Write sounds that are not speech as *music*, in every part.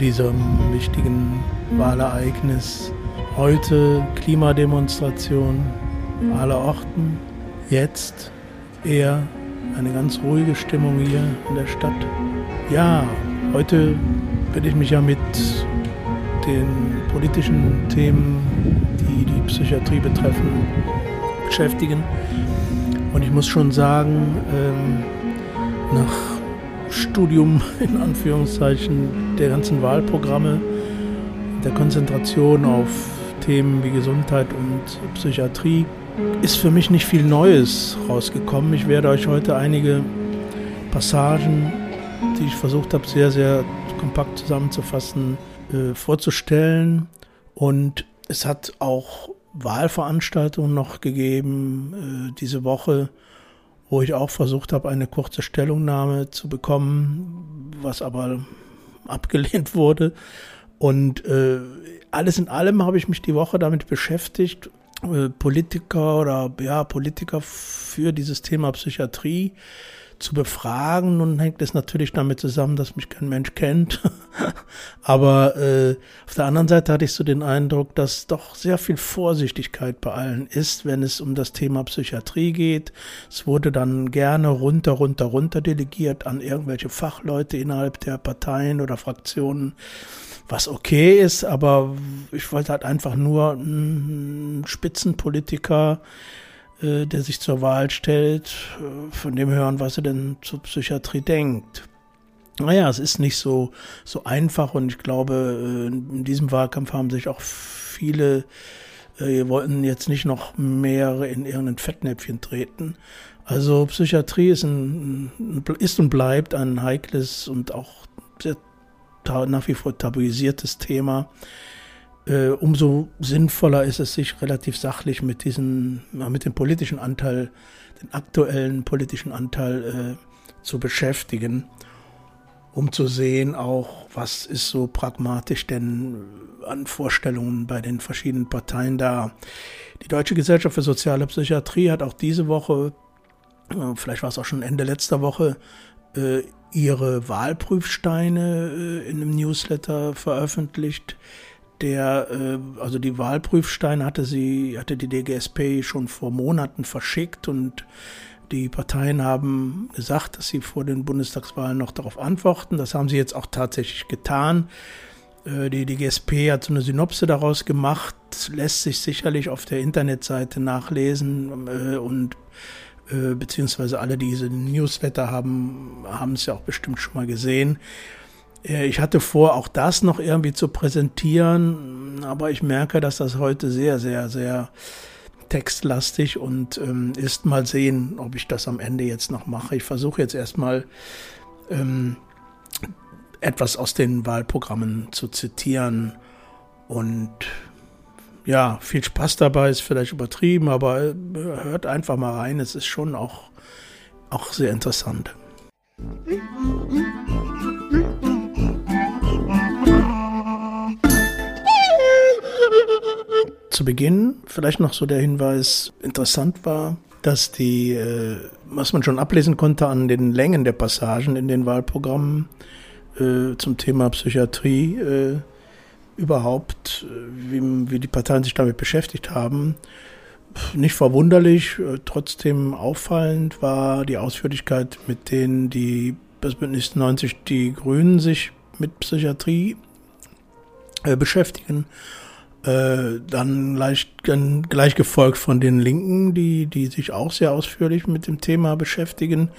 diesem wichtigen Wahlereignis. Heute Klimademonstration aller Orten. Jetzt eher eine ganz ruhige Stimmung hier in der Stadt. Ja, heute werde ich mich ja mit den politischen Themen, die die Psychiatrie betreffen, beschäftigen. Und ich muss schon sagen, ähm, nach Studium *laughs* in Anführungszeichen der ganzen Wahlprogramme, der Konzentration auf Themen wie Gesundheit und Psychiatrie, ist für mich nicht viel Neues rausgekommen. Ich werde euch heute einige Passagen, die ich versucht habe, sehr, sehr kompakt zusammenzufassen, äh, vorzustellen. Und es hat auch Wahlveranstaltungen noch gegeben äh, diese Woche, wo ich auch versucht habe, eine kurze Stellungnahme zu bekommen, was aber abgelehnt wurde. Und äh, alles in allem habe ich mich die Woche damit beschäftigt, äh, Politiker oder ja, Politiker für dieses Thema Psychiatrie zu befragen. Nun hängt es natürlich damit zusammen, dass mich kein Mensch kennt. *laughs* Aber äh, auf der anderen Seite hatte ich so den Eindruck, dass doch sehr viel Vorsichtigkeit bei allen ist, wenn es um das Thema Psychiatrie geht. Es wurde dann gerne runter, runter, runter delegiert an irgendwelche Fachleute innerhalb der Parteien oder Fraktionen was okay ist, aber ich wollte halt einfach nur einen Spitzenpolitiker äh, der sich zur Wahl stellt, äh, von dem hören, was er denn zur Psychiatrie denkt. Naja, es ist nicht so, so einfach und ich glaube, äh, in diesem Wahlkampf haben sich auch viele, äh, wollten jetzt nicht noch mehrere in irgendein Fettnäpfchen treten. Also Psychiatrie ist, ein, ist und bleibt ein heikles und auch sehr nach wie vor tabuisiertes Thema äh, umso sinnvoller ist es, sich relativ sachlich mit diesem, mit dem politischen Anteil, den aktuellen politischen Anteil äh, zu beschäftigen, um zu sehen auch, was ist so pragmatisch denn an Vorstellungen bei den verschiedenen Parteien da. Die Deutsche Gesellschaft für Soziale Psychiatrie hat auch diese Woche, äh, vielleicht war es auch schon Ende letzter Woche, äh, ihre Wahlprüfsteine äh, in einem Newsletter veröffentlicht der, äh, also die Wahlprüfsteine hatte sie, hatte die DGSP schon vor Monaten verschickt und die Parteien haben gesagt, dass sie vor den Bundestagswahlen noch darauf antworten. Das haben sie jetzt auch tatsächlich getan. Äh, die DGSP hat so eine Synopse daraus gemacht, lässt sich sicherlich auf der Internetseite nachlesen äh, und beziehungsweise alle, die diese Newsletter haben, haben es ja auch bestimmt schon mal gesehen. Ich hatte vor, auch das noch irgendwie zu präsentieren, aber ich merke, dass das heute sehr, sehr, sehr textlastig und ähm, ist. Mal sehen, ob ich das am Ende jetzt noch mache. Ich versuche jetzt erstmal ähm, etwas aus den Wahlprogrammen zu zitieren und ja, viel Spaß dabei ist vielleicht übertrieben, aber äh, hört einfach mal rein. Es ist schon auch, auch sehr interessant. *laughs* Zu Beginn vielleicht noch so der Hinweis, interessant war, dass die, äh, was man schon ablesen konnte an den Längen der Passagen in den Wahlprogrammen äh, zum Thema Psychiatrie, äh, überhaupt, wie, die Parteien sich damit beschäftigt haben, nicht verwunderlich, trotzdem auffallend war die Ausführlichkeit, mit denen die das Bündnis 90 die Grünen sich mit Psychiatrie beschäftigen äh, dann gleich, gleich gefolgt von den Linken, die, die sich auch sehr ausführlich mit dem Thema beschäftigen.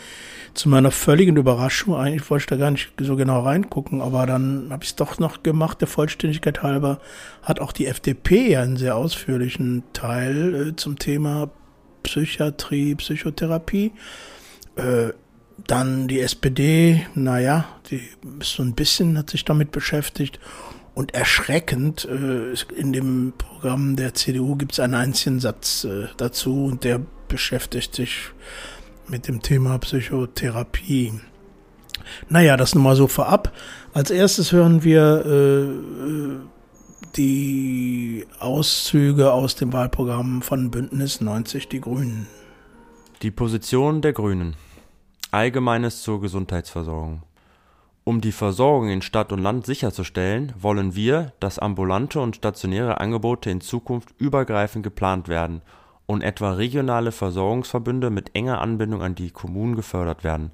Zu meiner völligen Überraschung, eigentlich wollte ich da gar nicht so genau reingucken, aber dann habe ich es doch noch gemacht, der Vollständigkeit halber, hat auch die FDP einen sehr ausführlichen Teil äh, zum Thema Psychiatrie, Psychotherapie. Äh, dann die SPD, naja, die ist so ein bisschen, hat sich damit beschäftigt. Und erschreckend, äh, in dem Programm der CDU gibt es einen einzigen Satz äh, dazu und der beschäftigt sich mit dem Thema Psychotherapie. Naja, das nun mal so vorab. Als erstes hören wir äh, die Auszüge aus dem Wahlprogramm von Bündnis 90 Die Grünen. Die Position der Grünen. Allgemeines zur Gesundheitsversorgung. Um die Versorgung in Stadt und Land sicherzustellen, wollen wir, dass ambulante und stationäre Angebote in Zukunft übergreifend geplant werden und etwa regionale Versorgungsverbünde mit enger Anbindung an die Kommunen gefördert werden.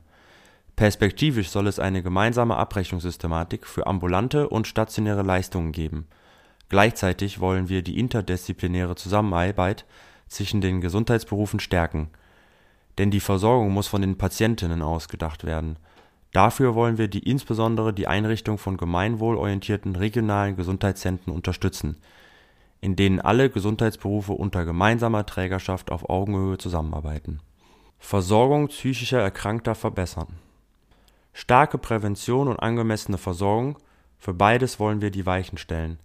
Perspektivisch soll es eine gemeinsame Abrechnungssystematik für ambulante und stationäre Leistungen geben. Gleichzeitig wollen wir die interdisziplinäre Zusammenarbeit zwischen den Gesundheitsberufen stärken. Denn die Versorgung muss von den Patientinnen aus gedacht werden Dafür wollen wir die insbesondere die Einrichtung von gemeinwohlorientierten regionalen Gesundheitszentren unterstützen, in denen alle Gesundheitsberufe unter gemeinsamer Trägerschaft auf Augenhöhe zusammenarbeiten. Versorgung psychischer Erkrankter verbessern. Starke Prävention und angemessene Versorgung, für beides wollen wir die Weichen stellen,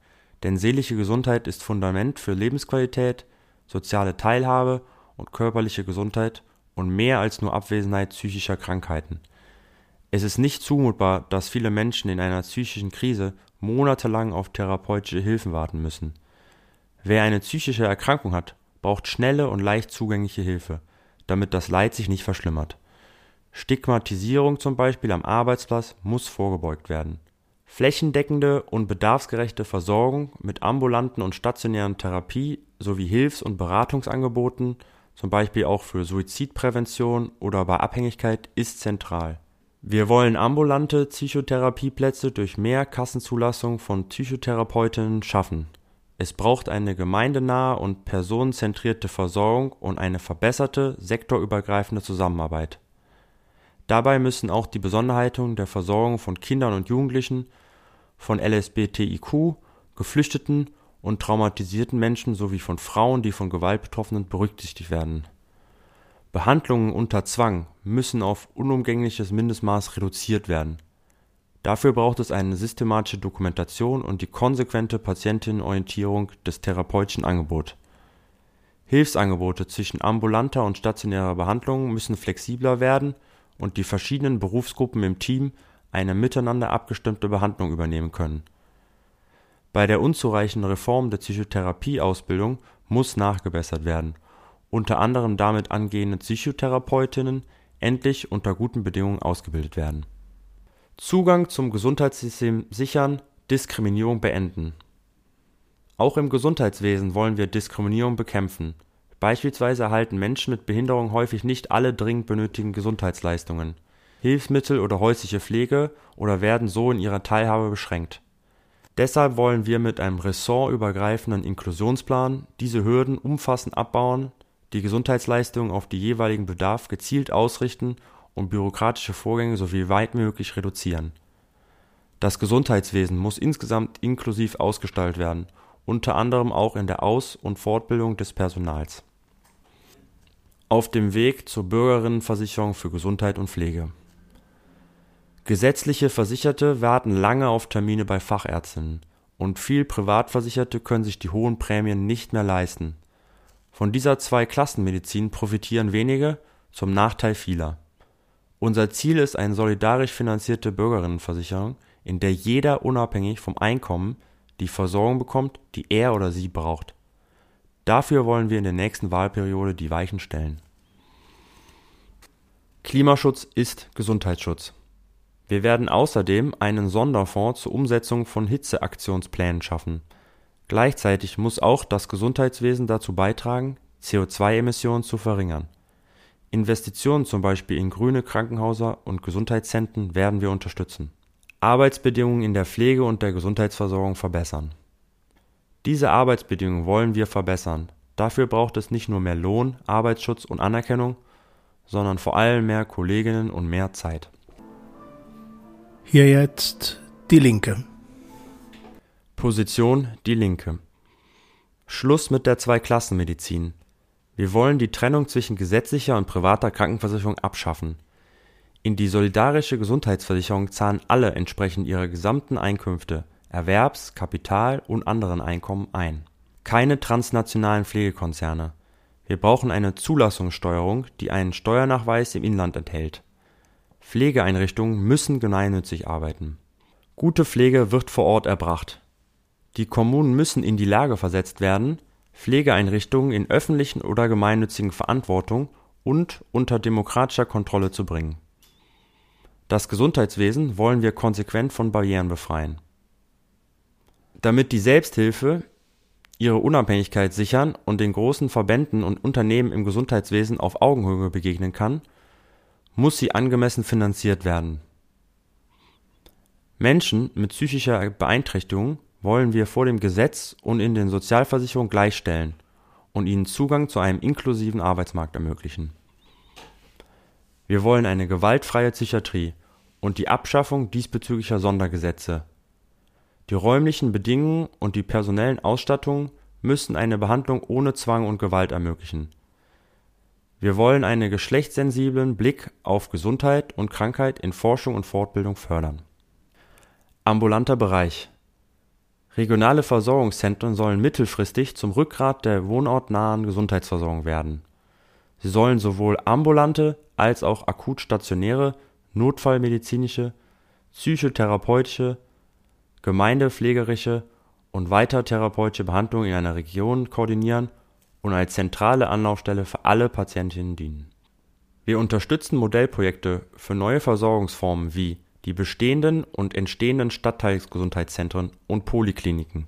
denn seelische Gesundheit ist Fundament für Lebensqualität, soziale Teilhabe und körperliche Gesundheit und mehr als nur Abwesenheit psychischer Krankheiten es ist nicht zumutbar, dass viele Menschen in einer psychischen Krise monatelang auf therapeutische Hilfen warten müssen. Wer eine psychische Erkrankung hat, braucht schnelle und leicht zugängliche Hilfe, damit das Leid sich nicht verschlimmert. Stigmatisierung zum Beispiel am Arbeitsplatz muss vorgebeugt werden. Flächendeckende und bedarfsgerechte Versorgung mit ambulanten und stationären Therapie sowie Hilfs- und Beratungsangeboten, zum Beispiel auch für Suizidprävention oder bei Abhängigkeit, ist zentral wir wollen ambulante Psychotherapieplätze durch mehr Kassenzulassung von Psychotherapeutinnen schaffen. Es braucht eine gemeindenahe und personenzentrierte Versorgung und eine verbesserte sektorübergreifende Zusammenarbeit. Dabei müssen auch die Besonderheiten der Versorgung von Kindern und Jugendlichen, von LSBTIQ, Geflüchteten und traumatisierten Menschen sowie von Frauen, die von Gewalt betroffen sind, berücksichtigt werden Behandlungen unter Zwang müssen auf unumgängliches Mindestmaß reduziert werden. Dafür braucht es eine systematische Dokumentation und die konsequente Patientinnenorientierung des therapeutischen Angebots. Hilfsangebote zwischen ambulanter und stationärer Behandlung müssen flexibler werden und die verschiedenen Berufsgruppen im Team eine miteinander abgestimmte Behandlung übernehmen können. Bei der unzureichenden Reform der Psychotherapieausbildung muss nachgebessert werden unter anderem damit angehende Psychotherapeutinnen endlich unter guten Bedingungen ausgebildet werden. Zugang zum Gesundheitssystem sichern, Diskriminierung beenden. Auch im Gesundheitswesen wollen wir Diskriminierung bekämpfen. Beispielsweise erhalten Menschen mit Behinderung häufig nicht alle dringend benötigten Gesundheitsleistungen, Hilfsmittel oder häusliche Pflege oder werden so in ihrer Teilhabe beschränkt. Deshalb wollen wir mit einem ressortübergreifenden Inklusionsplan diese Hürden umfassend abbauen die Gesundheitsleistungen auf den jeweiligen Bedarf gezielt ausrichten und bürokratische Vorgänge so weit möglich reduzieren. Das Gesundheitswesen muss insgesamt inklusiv ausgestaltet werden, unter anderem auch in der Aus und Fortbildung des Personals. Auf dem Weg zur Bürgerinnenversicherung für Gesundheit und Pflege Gesetzliche Versicherte warten lange auf Termine bei Fachärztinnen, und viel Privatversicherte können sich die hohen Prämien nicht mehr leisten von dieser Zweiklassenmedizin profitieren wenige zum Nachteil vieler. Unser Ziel ist eine solidarisch finanzierte Bürgerinnenversicherung, in der jeder unabhängig vom Einkommen die Versorgung bekommt, die er oder sie braucht. Dafür wollen wir in der nächsten Wahlperiode die Weichen stellen. Klimaschutz ist Gesundheitsschutz. Wir werden außerdem einen Sonderfonds zur Umsetzung von Hitzeaktionsplänen schaffen Gleichzeitig muss auch das Gesundheitswesen dazu beitragen, CO2-Emissionen zu verringern. Investitionen zum Beispiel in grüne Krankenhäuser und Gesundheitszentren werden wir unterstützen. Arbeitsbedingungen in der Pflege und der Gesundheitsversorgung verbessern. Diese Arbeitsbedingungen wollen wir verbessern. Dafür braucht es nicht nur mehr Lohn, Arbeitsschutz und Anerkennung, sondern vor allem mehr Kolleginnen und mehr Zeit. Hier jetzt die Linke. Position Die Linke. Schluss mit der Zweiklassenmedizin. Wir wollen die Trennung zwischen gesetzlicher und privater Krankenversicherung abschaffen. In die solidarische Gesundheitsversicherung zahlen alle entsprechend ihrer gesamten Einkünfte, Erwerbs-, Kapital- und anderen Einkommen ein. Keine transnationalen Pflegekonzerne. Wir brauchen eine Zulassungssteuerung, die einen Steuernachweis im Inland enthält. Pflegeeinrichtungen müssen gemeinnützig arbeiten. Gute Pflege wird vor Ort erbracht Die Kommunen müssen in die Lage versetzt werden, Pflegeeinrichtungen in öffentlichen oder gemeinnützigen Verantwortung und unter demokratischer Kontrolle zu bringen. Das Gesundheitswesen wollen wir konsequent von Barrieren befreien. Damit die Selbsthilfe ihre Unabhängigkeit sichern und den großen Verbänden und Unternehmen im Gesundheitswesen auf Augenhöhe begegnen kann, muss sie angemessen finanziert werden. Menschen mit psychischer Beeinträchtigung wollen wir vor dem Gesetz und in den Sozialversicherungen gleichstellen und ihnen Zugang zu einem inklusiven Arbeitsmarkt ermöglichen. Wir wollen eine gewaltfreie Psychiatrie und die Abschaffung diesbezüglicher Sondergesetze die räumlichen Bedingungen und die personellen Ausstattungen müssen eine Behandlung ohne Zwang und Gewalt ermöglichen. Wir wollen einen geschlechtssensiblen Blick auf Gesundheit und Krankheit in Forschung und Fortbildung fördern. Ambulanter Bereich Regionale Versorgungszentren sollen mittelfristig zum Rückgrat der wohnortnahen Gesundheitsversorgung werden. Sie sollen sowohl ambulante als auch akut stationäre, notfallmedizinische, psychotherapeutische gemeindepflegerische und weitertherapeutische Behandlung in einer Region koordinieren und als zentrale Anlaufstelle für alle Patientinnen dienen. Wir unterstützen Modellprojekte für neue Versorgungsformen wie die bestehenden und entstehenden Stadtteilgesundheitszentren und Polikliniken,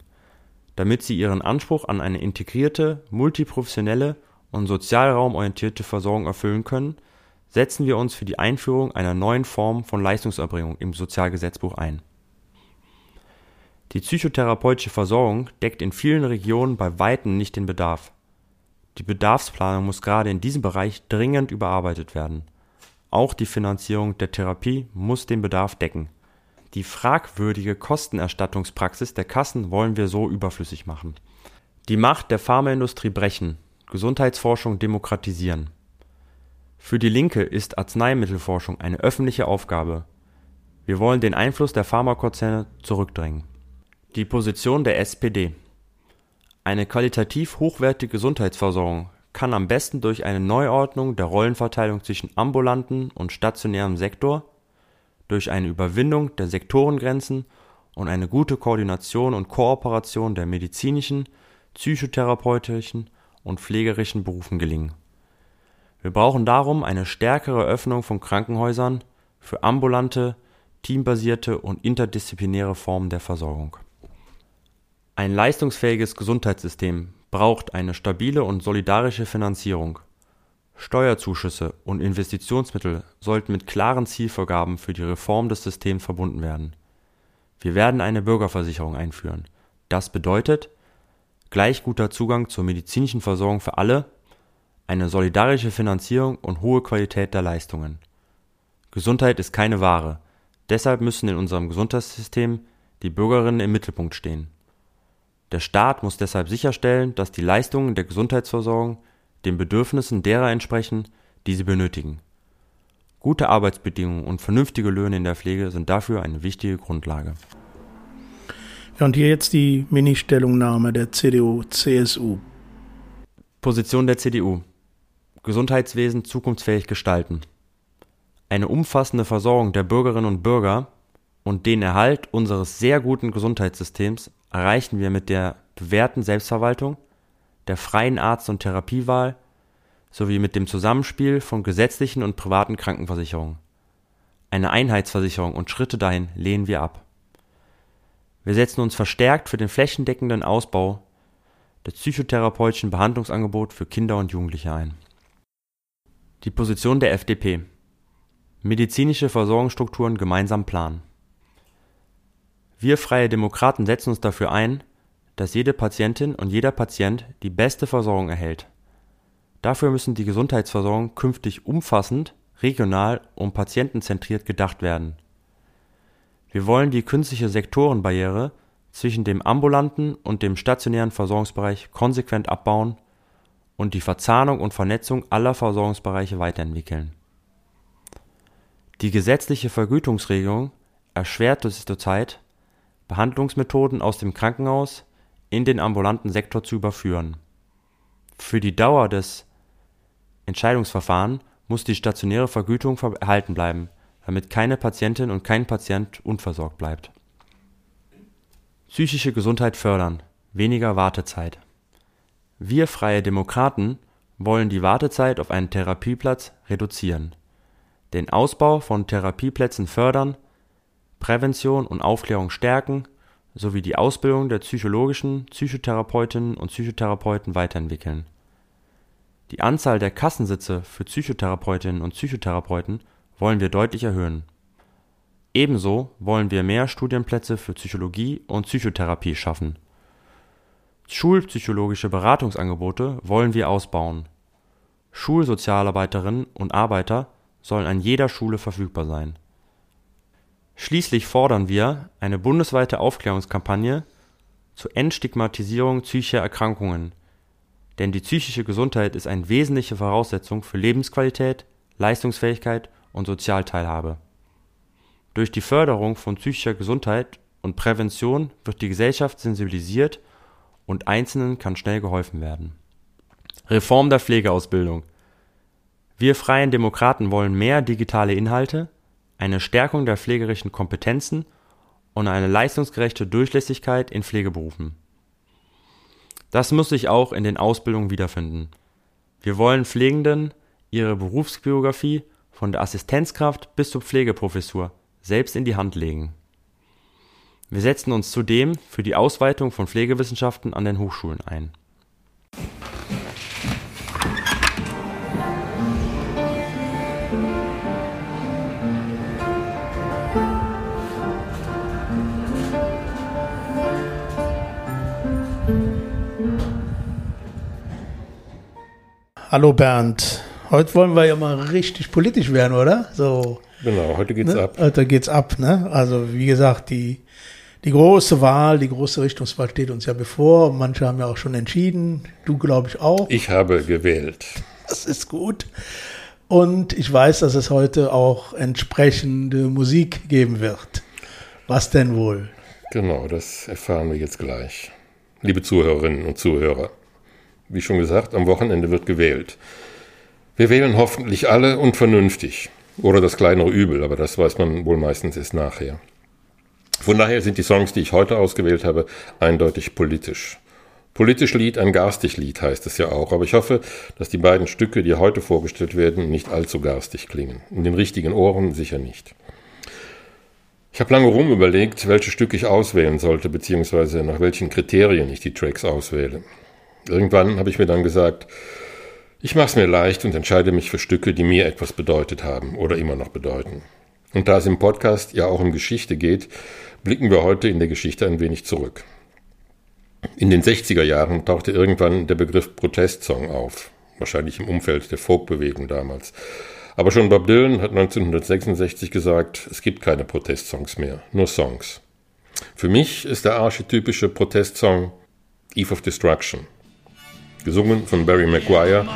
damit sie ihren Anspruch an eine integrierte, multiprofessionelle und sozialraumorientierte Versorgung erfüllen können, setzen wir uns für die Einführung einer neuen Form von Leistungserbringung im Sozialgesetzbuch ein die psychotherapeutische Versorgung deckt in vielen Regionen bei weitem nicht den Bedarf. Die Bedarfsplanung muss gerade in diesem Bereich dringend überarbeitet werden. Auch die Finanzierung der Therapie muss den Bedarf decken. Die fragwürdige Kostenerstattungspraxis der Kassen wollen wir so überflüssig machen. Die Macht der Pharmaindustrie brechen, Gesundheitsforschung demokratisieren. Für die Linke ist Arzneimittelforschung eine öffentliche Aufgabe. Wir wollen den Einfluss der Pharmakonzerne zurückdrängen die Position der SPD: Eine qualitativ hochwertige Gesundheitsversorgung kann am besten durch eine Neuordnung der Rollenverteilung zwischen ambulanten und stationärem Sektor, durch eine Überwindung der Sektorengrenzen und eine gute Koordination und Kooperation der medizinischen, psychotherapeutischen und pflegerischen Berufen gelingen. Wir brauchen darum eine stärkere Öffnung von Krankenhäusern für ambulante, teambasierte und interdisziplinäre Formen der Versorgung ein leistungsfähiges Gesundheitssystem braucht eine stabile und solidarische Finanzierung. Steuerzuschüsse und Investitionsmittel sollten mit klaren Zielvorgaben für die Reform des Systems verbunden werden. Wir werden eine Bürgerversicherung einführen. Das bedeutet gleich guter Zugang zur medizinischen Versorgung für alle, eine solidarische Finanzierung und hohe Qualität der Leistungen. Gesundheit ist keine Ware, deshalb müssen in unserem Gesundheitssystem die Bürgerinnen im Mittelpunkt stehen der Staat muss deshalb sicherstellen, dass die Leistungen der Gesundheitsversorgung den Bedürfnissen derer entsprechen, die sie benötigen. Gute Arbeitsbedingungen und vernünftige Löhne in der Pflege sind dafür eine wichtige Grundlage. Ja, und hier jetzt die Mini-Stellungnahme der CDU-CSU. Position der CDU. Gesundheitswesen zukunftsfähig gestalten. Eine umfassende Versorgung der Bürgerinnen und Bürger und den Erhalt unseres sehr guten Gesundheitssystems erreichen wir mit der bewährten Selbstverwaltung, der freien Arzt- und Therapiewahl sowie mit dem Zusammenspiel von gesetzlichen und privaten Krankenversicherungen. Eine Einheitsversicherung und Schritte dahin lehnen wir ab. Wir setzen uns verstärkt für den flächendeckenden Ausbau des psychotherapeutischen Behandlungsangebots für Kinder und Jugendliche ein. Die Position der FDP Medizinische Versorgungsstrukturen gemeinsam planen. Wir Freie Demokraten setzen uns dafür ein, dass jede Patientin und jeder Patient die beste Versorgung erhält. Dafür müssen die Gesundheitsversorgung künftig umfassend, regional und patientenzentriert gedacht werden. Wir wollen die künstliche Sektorenbarriere zwischen dem ambulanten und dem stationären Versorgungsbereich konsequent abbauen und die Verzahnung und Vernetzung aller Versorgungsbereiche weiterentwickeln. Die gesetzliche Vergütungsregelung erschwert es zurzeit Behandlungsmethoden aus dem Krankenhaus in den ambulanten Sektor zu überführen. Für die Dauer des Entscheidungsverfahrens muss die stationäre Vergütung erhalten bleiben, damit keine Patientin und kein Patient unversorgt bleibt. Psychische Gesundheit fördern, weniger Wartezeit. Wir Freie Demokraten wollen die Wartezeit auf einen Therapieplatz reduzieren, den Ausbau von Therapieplätzen fördern, Prävention und Aufklärung stärken sowie die Ausbildung der psychologischen Psychotherapeutinnen und Psychotherapeuten weiterentwickeln. Die Anzahl der Kassensitze für Psychotherapeutinnen und Psychotherapeuten wollen wir deutlich erhöhen. Ebenso wollen wir mehr Studienplätze für Psychologie und Psychotherapie schaffen. Schulpsychologische Beratungsangebote wollen wir ausbauen. Schulsozialarbeiterinnen und Arbeiter sollen an jeder Schule verfügbar sein. Schließlich fordern wir eine bundesweite Aufklärungskampagne zur Entstigmatisierung psychischer Erkrankungen, denn die psychische Gesundheit ist eine wesentliche Voraussetzung für Lebensqualität, Leistungsfähigkeit und Sozialteilhabe. Durch die Förderung von psychischer Gesundheit und Prävention wird die Gesellschaft sensibilisiert und Einzelnen kann schnell geholfen werden. Reform der Pflegeausbildung. Wir Freien Demokraten wollen mehr digitale Inhalte, eine Stärkung der pflegerischen Kompetenzen und eine leistungsgerechte Durchlässigkeit in Pflegeberufen. Das muss sich auch in den Ausbildungen wiederfinden. Wir wollen Pflegenden ihre Berufsbiografie von der Assistenzkraft bis zur Pflegeprofessur selbst in die Hand legen. Wir setzen uns zudem für die Ausweitung von Pflegewissenschaften an den Hochschulen ein. Hallo Bernd. Heute wollen wir ja mal richtig politisch werden, oder? So. Genau, heute geht's ne? ab. Heute geht's ab, ne? Also wie gesagt, die die große Wahl, die große Richtungswahl steht uns ja bevor. Manche haben ja auch schon entschieden. Du, glaube ich, auch. Ich habe gewählt. Das ist gut. Und ich weiß, dass es heute auch entsprechende Musik geben wird. Was denn wohl? Genau, das erfahren wir jetzt gleich. Liebe Zuhörerinnen und Zuhörer. Wie schon gesagt, am Wochenende wird gewählt. Wir wählen hoffentlich alle und vernünftig. Oder das kleinere Übel, aber das weiß man wohl meistens erst nachher. Von daher sind die Songs, die ich heute ausgewählt habe, eindeutig politisch. Politisch Lied, ein garstig Lied heißt es ja auch, aber ich hoffe, dass die beiden Stücke, die heute vorgestellt werden, nicht allzu garstig klingen. In den richtigen Ohren sicher nicht. Ich habe lange rum überlegt, welche Stücke ich auswählen sollte, beziehungsweise nach welchen Kriterien ich die Tracks auswähle. Irgendwann habe ich mir dann gesagt, ich mache es mir leicht und entscheide mich für Stücke, die mir etwas bedeutet haben oder immer noch bedeuten. Und da es im Podcast ja auch um Geschichte geht, blicken wir heute in der Geschichte ein wenig zurück. In den 60er Jahren tauchte irgendwann der Begriff Protestsong auf, wahrscheinlich im Umfeld der Folkbewegung damals. Aber schon Bob Dylan hat 1966 gesagt, es gibt keine Protestsongs mehr, nur Songs. Für mich ist der archetypische Protestsong Eve of Destruction gesungen von Barry Maguire,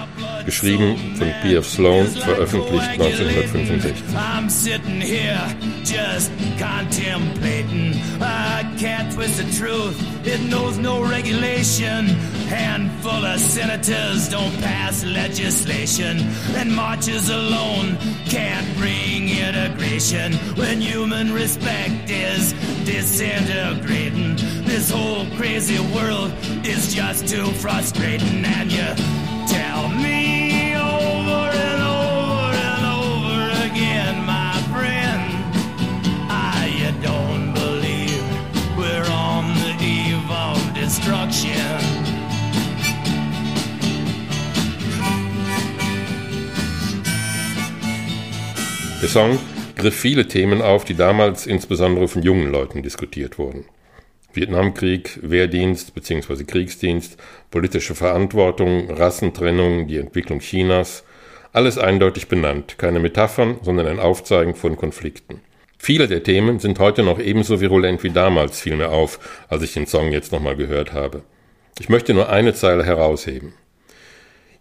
geschrieben von P.F. Sloan, veröffentlicht 1965. I'm sitting here just contemplating. I can't twist the truth, it knows no regulation. Handful of senators don't pass legislation, and marches alone can't bring integration when human respect is disintegrating. This whole crazy world is just too frustrating, and you tell me over and over and over again, my friend, I don't believe we're on the eve of destruction. Der Song griff viele Themen auf, die damals insbesondere von jungen Leuten diskutiert wurden. Vietnamkrieg, Wehrdienst bzw. Kriegsdienst, politische Verantwortung, Rassentrennung, die Entwicklung Chinas, alles eindeutig benannt, keine Metaphern, sondern ein Aufzeigen von Konflikten. Viele der Themen sind heute noch ebenso virulent wie damals, fiel mir auf, als ich den Song jetzt nochmal gehört habe. Ich möchte nur eine Zeile herausheben.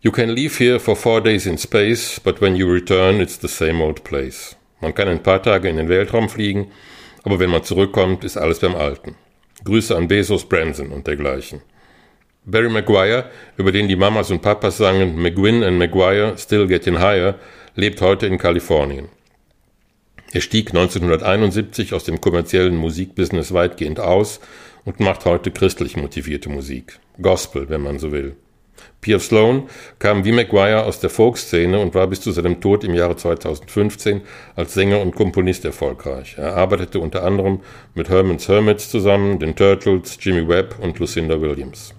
You can leave here for four days in space, but when you return, it's the same old place. Man kann ein paar Tage in den Weltraum fliegen, aber wenn man zurückkommt, ist alles beim Alten. Grüße an Bezos, Branson und dergleichen. Barry Maguire, über den die Mamas und Papas sangen McGuinn and Maguire Still Getting Higher, lebt heute in Kalifornien. Er stieg 1971 aus dem kommerziellen Musikbusiness weitgehend aus und macht heute christlich motivierte Musik. Gospel, wenn man so will. Pierre Sloan kam wie Maguire aus der Folkszene und war bis zu seinem Tod im Jahre 2015 als Sänger und Komponist erfolgreich. Er arbeitete unter anderem mit Herman's Hermits zusammen, den Turtles, Jimmy Webb und Lucinda Williams.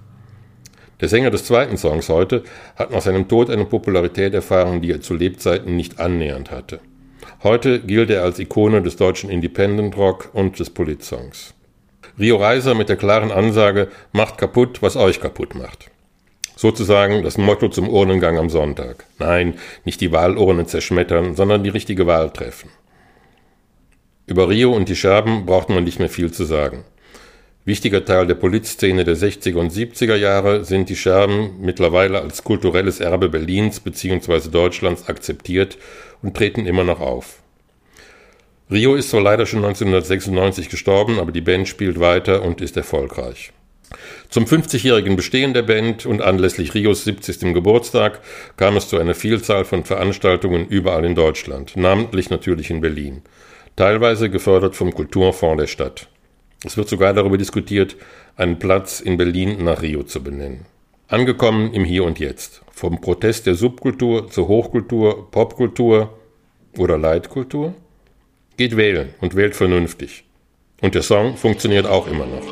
Der Sänger des zweiten Songs heute hat nach seinem Tod eine Popularität erfahren, die er zu Lebzeiten nicht annähernd hatte. Heute gilt er als Ikone des deutschen Independent Rock und des Politsongs. Rio Reiser mit der klaren Ansage, macht kaputt, was euch kaputt macht. Sozusagen das Motto zum Urnengang am Sonntag. Nein, nicht die Wahlurne zerschmettern, sondern die richtige Wahl treffen. Über Rio und die Scherben braucht man nicht mehr viel zu sagen. Wichtiger Teil der Politszene der 60er und 70er Jahre sind die Scherben mittlerweile als kulturelles Erbe Berlins bzw. Deutschlands akzeptiert und treten immer noch auf. Rio ist zwar leider schon 1996 gestorben, aber die Band spielt weiter und ist erfolgreich. Zum 50-jährigen Bestehen der Band und anlässlich Rios 70. Geburtstag kam es zu einer Vielzahl von Veranstaltungen überall in Deutschland, namentlich natürlich in Berlin, teilweise gefördert vom Kulturfonds der Stadt. Es wird sogar darüber diskutiert, einen Platz in Berlin nach Rio zu benennen. Angekommen im Hier und Jetzt. Vom Protest der Subkultur zur Hochkultur, Popkultur oder Leitkultur? Geht wählen und wählt vernünftig. Und der Song funktioniert auch immer noch.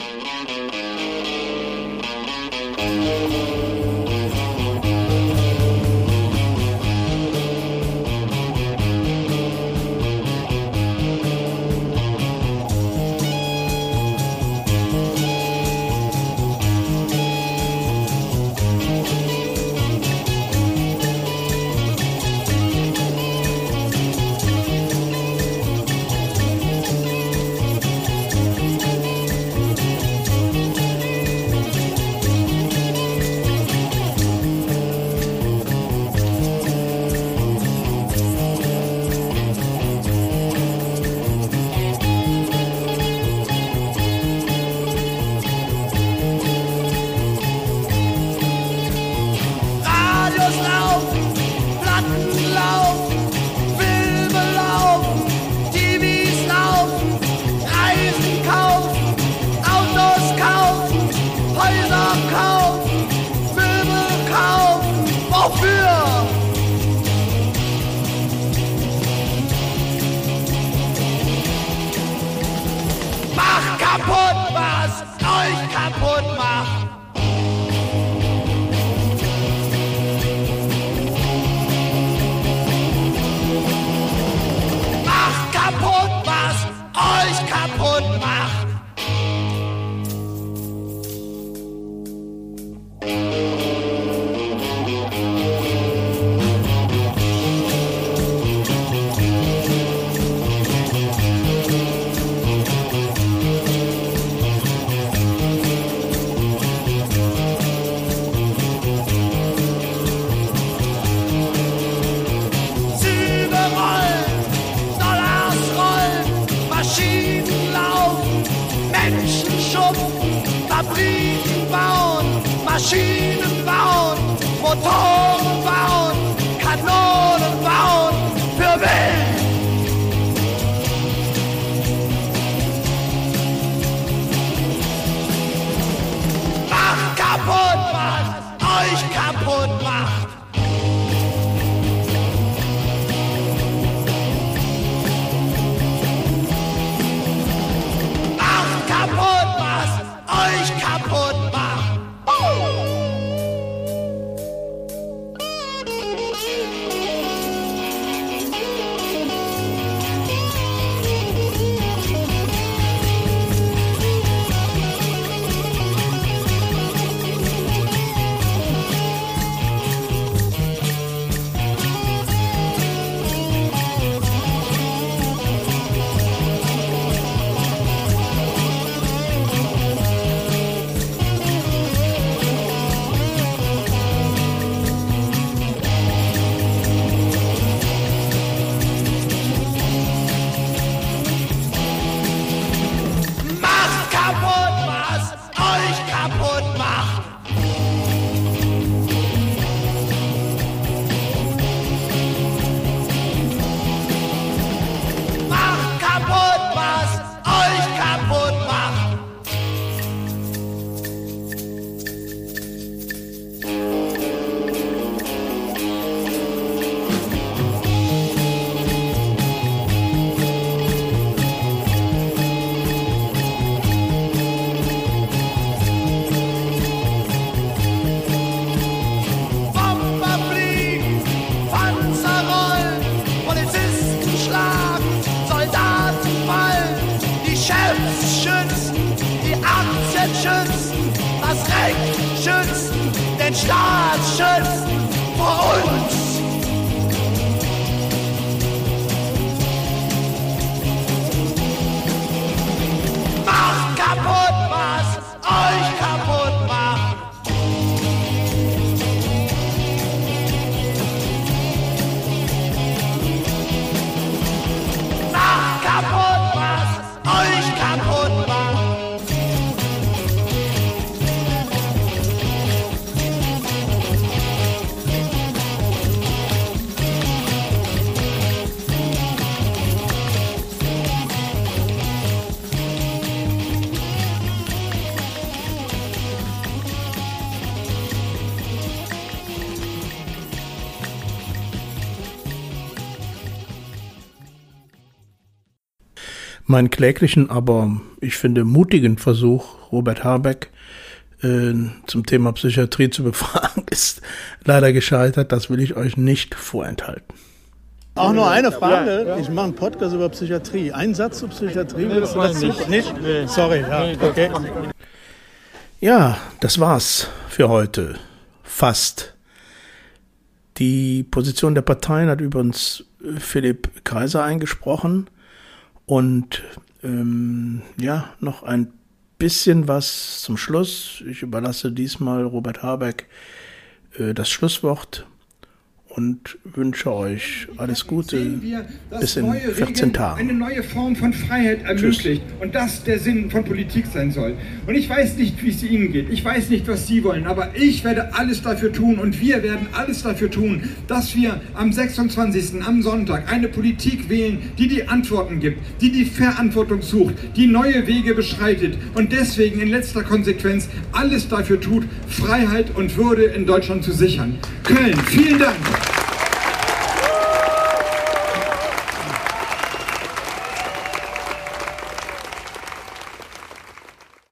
Meinen kläglichen, aber ich finde mutigen Versuch, Robert Habeck äh, zum Thema Psychiatrie zu befragen, *laughs* ist leider gescheitert. Das will ich euch nicht vorenthalten. Auch nur eine Frage. Ich mache einen Podcast über Psychiatrie. Ein Satz zur Psychiatrie willst du dazu? Nicht? Sorry, ja. Okay. Ja, das war's für heute. Fast. Die Position der Parteien hat übrigens Philipp Kaiser eingesprochen. Und ähm, ja, noch ein bisschen was zum Schluss. Ich überlasse diesmal Robert Habeck äh, das Schlusswort und wünsche euch alles Gute bis in 14 Tagen. eine neue Form von Freiheit ermöglicht und das der Sinn von Politik sein soll. Und ich weiß nicht, wie es Ihnen geht. Ich weiß nicht, was Sie wollen, aber ich werde alles dafür tun und wir werden alles dafür tun, dass wir am 26. am Sonntag eine Politik wählen, die die Antworten gibt, die die Verantwortung sucht, die neue Wege beschreitet und deswegen in letzter Konsequenz alles dafür tut, Freiheit und Würde in Deutschland zu sichern. Köln, vielen Dank.